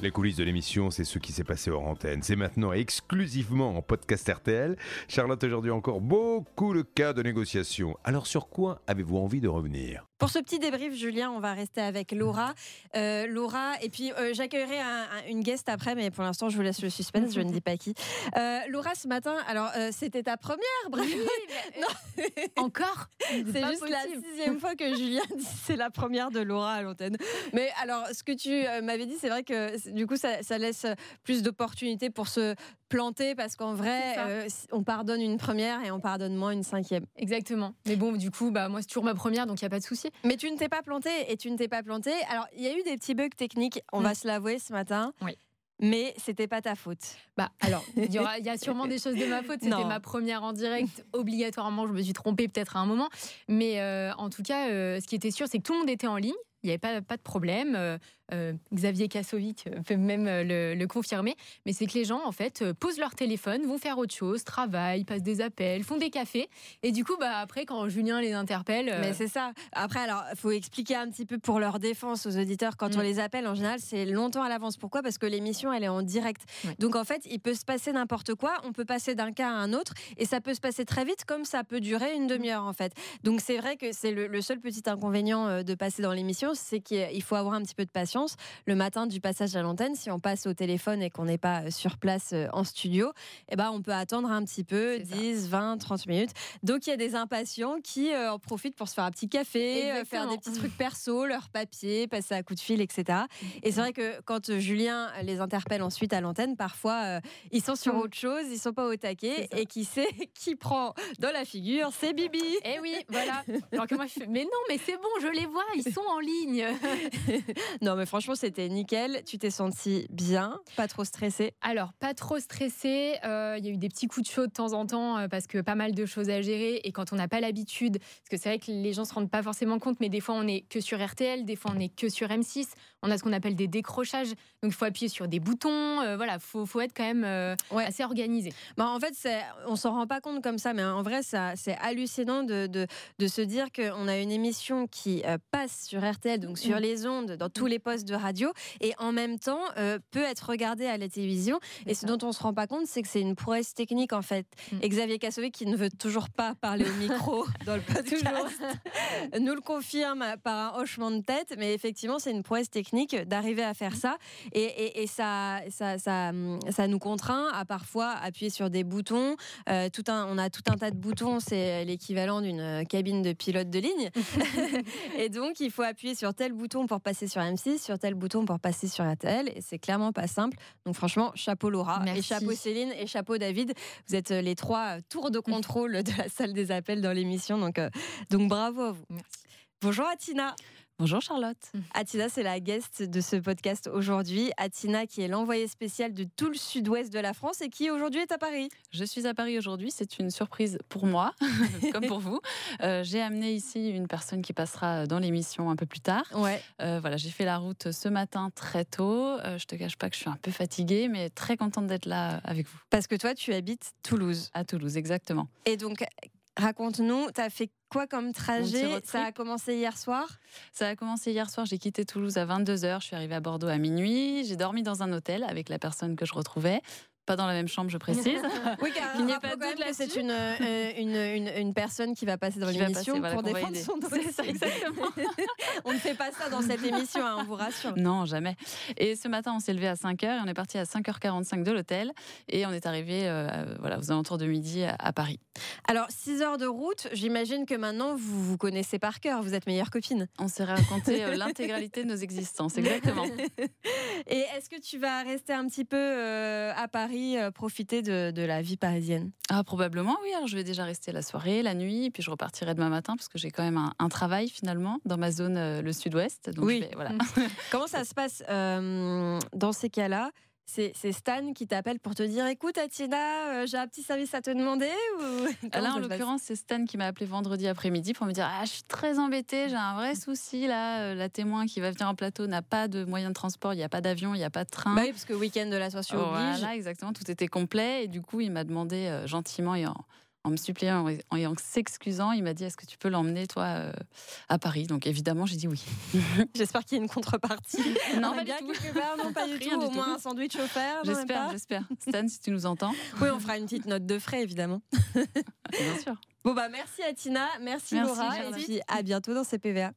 Les coulisses de l'émission, c'est ce qui s'est passé hors antenne. C'est maintenant exclusivement en podcast RTL. Charlotte, aujourd'hui encore beaucoup le cas de négociation. Alors sur quoi avez-vous envie de revenir? Pour ce petit débrief, Julien, on va rester avec Laura. Euh, Laura, et puis euh, j'accueillerai un- un- une guest après, mais pour l'instant, je vous laisse le suspense, je ne dis pas qui. Euh, Laura, ce matin, alors euh, c'était ta première, bref. Non. Encore? C'est juste la sixième fois que Julien dit c'est la première de Laura à l'antenne. Mais alors, ce que tu euh, m'avais dit, c'est vrai que du coup, ça, ça laisse plus d'opportunités pour se planter parce qu'en vrai, euh, on pardonne une première et on pardonne moins une cinquième. Exactement. Mais bon, du coup, bah, moi, c'est toujours ma première, donc il n'y a pas de souci. Mais tu ne t'es pas planté et tu ne t'es pas planté. Alors, il y a eu des petits bugs techniques, on Mm. va se l'avouer ce matin. Oui. Mais c'était pas ta faute. Bah, alors, il y, aura- y a sûrement des choses de ma faute. C'était ma première en direct. Obligatoirement, je me suis trompée peut-être à un moment. Mais euh, en tout cas, euh, ce qui était sûr, c'est que tout le monde était en ligne. Il n'y avait pas, pas de problème. Euh, euh, Xavier Kassovic euh, peut même le, le confirmer. Mais c'est que les gens, en fait, posent leur téléphone, vont faire autre chose, travaillent, passent des appels, font des cafés. Et du coup, bah, après, quand Julien les interpelle. euh, Mais c'est ça. Après, alors, il faut expliquer un petit peu pour leur défense aux auditeurs. Quand Mm. on les appelle, en général, c'est longtemps à l'avance. Pourquoi? Parce que l'émission, elle est en direct. Donc, en fait, il peut se passer n'importe quoi. On peut passer d'un cas à un autre. Et ça peut se passer très vite, comme ça peut durer une demi-heure, en fait. Donc, c'est vrai que c'est le, le seul petit inconvénient de passer dans l'émission, c'est qu'il faut avoir un petit peu de patience. Le matin du passage à l'antenne, si on passe au téléphone et qu'on n'est pas euh, sur place euh, en studio, eh ben, on peut attendre un petit peu, C'est ça. 10, 20, 30 minutes. Donc il y a des impatients qui euh, en profitent pour se faire un petit café, faire des petits trucs perso, leur papier, passer à coup de fil, etc. Et c'est vrai que quand Julien les interpelle ensuite à l'antenne, parfois ils sont sur Mm. autre chose, ils sont pas au taquet, et qui sait qui prend dans la figure, c'est Bibi. Eh oui, voilà. Alors que moi, je fais, mais non, mais c'est bon, je les vois, ils sont en ligne. non mais franchement c'était nickel, tu t'es senti bien, pas trop stressé. Alors, pas trop stressé. euh, Il y a eu des petits coups de chaud de temps en temps euh, parce que pas mal de choses à gérer. Et quand on n'a pas l'habitude, parce que c'est vrai que les gens se rendent pas forcément compte, mais des fois on est que sur RTL, des fois on est que sur M6. On a ce qu'on appelle des décrochages. Donc il faut appuyer sur des boutons. euh, voilà, faut, faut être quand même euh, Ouais. assez organisé. Bah, en fait, c'est- on s'en rend pas compte comme ça, mais en vrai, ça, c'est hallucinant de, de, de se dire qu'on a une émission qui euh, passe sur RTL, donc sur Mm. les ondes, dans tous les postes de radio, et en même temps euh, peut être regardée à la télévision. Et ce dont on se rend pas compte, c'est que c'est une prouesse technique en fait. Mm. Et Xavier Kassovic, qui ne veut toujours pas parler au micro dans le podcast, nous le confirme par un hochement de tête, mais effectivement, c'est une prouesse technique d'arriver à faire ça. Et, et- et ça, ça, ça, ça nous contraint à parfois appuyer sur des boutons. Euh, tout un, on a tout un tas de boutons, c'est l'équivalent d'une euh, cabine de pilote de ligne. et donc, il faut appuyer sur tel bouton pour passer sur M6, sur tel bouton pour passer sur RTL. Et c'est clairement pas simple. Donc, franchement, chapeau Laura, et chapeau Céline, et chapeau David. Vous êtes euh, les trois euh, tours de contrôle de la salle des appels dans l'émission. Donc, euh, donc, bravo à vous. Merci. Bonjour Atina. Bonjour Charlotte. Atina, c'est la guest de ce podcast aujourd'hui. Atina, qui est l'envoyée spéciale de tout le sud-ouest de la France et qui aujourd'hui est à Paris. Je suis à Paris aujourd'hui. C'est une surprise pour moi, comme pour vous. Euh, j'ai amené ici une personne qui passera dans l'émission un peu plus tard. Ouais. Euh, voilà, j'ai fait la route ce matin très tôt. Euh, je te cache pas que je suis un peu fatiguée, mais très contente d'être là avec vous Parce que toi, tu habites Toulouse. à Toulouse, exactement. Et donc, raconte-nous, tu as fait quoi comme trajet? Ça a commencé hier soir? Ça a commencé hier soir. J'ai quitté Toulouse à 22h. Je suis arrivée à Bordeaux à minuit. J'ai dormi dans un hôtel avec la personne que je retrouvais. Pas dans la même chambre, je précise. Oui, car Il n'y a pas doute que c'est une, euh, une, une, une personne qui va passer dans l'émission voilà, pour défendre son C'est ça, dossier. exactement. on ne fait pas ça dans cette émission, hein, on vous rassure. Non, jamais. Et ce matin, on s'est levé à 5h et on est parti à 5h45 de l'hôtel et on est arrivé euh, voilà, aux alentours de midi à, à Paris. Alors, 6 heures de route, j'imagine que maintenant, vous vous connaissez par cœur, vous êtes meilleure copine. On s'est raconté euh, l'intégralité de nos existences, exactement. Et est-ce que tu vas rester un petit peu euh, à Paris, euh, profiter de, de la vie parisienne Ah, probablement, oui. Alors, je vais déjà rester la soirée, la nuit, puis je repartirai demain matin parce que j'ai quand même un, un travail finalement dans ma zone, euh, le sud-ouest. Donc, Oui. vais- voilà. Comment ça se passe euh, dans ces cas-là? C'est Stan qui t'appelle pour te dire écoute Atina, euh, j'ai un petit service à te demander ou Comment Là, en l'occurrence, c'est Stan qui m'a appelé vendredi après-midi pour me dire Ah, je suis très embêtée, j'ai un vrai souci là. Euh, La témoin qui va venir en plateau n'a pas de moyen de transport, il n'y a pas d'avion, il n'y a pas de train. Bah oui, parce que week-end de l'ascension oblige. Voilà, exactement, tout était complet. Et du coup, il m'a demandé euh, gentiment et en, en me suppliant et en s'excusant, il m'a dit Est-ce que tu peux l'emmener, toi, euh, à Paris? Donc évidemment, j'ai dit oui. J'espère qu'il y a une contrepartie. non, pas du tout. part, non, pas du tout. du Au tout. moins un sandwich offert. J'espère, j'espère. Stan, si tu nous entends, Oui, on fera une petite note de frais, évidemment. bien sûr. Bon, bah merci à Tina, merci, Merci, Laura, Charlotte. et puis à bientôt dans CPVA.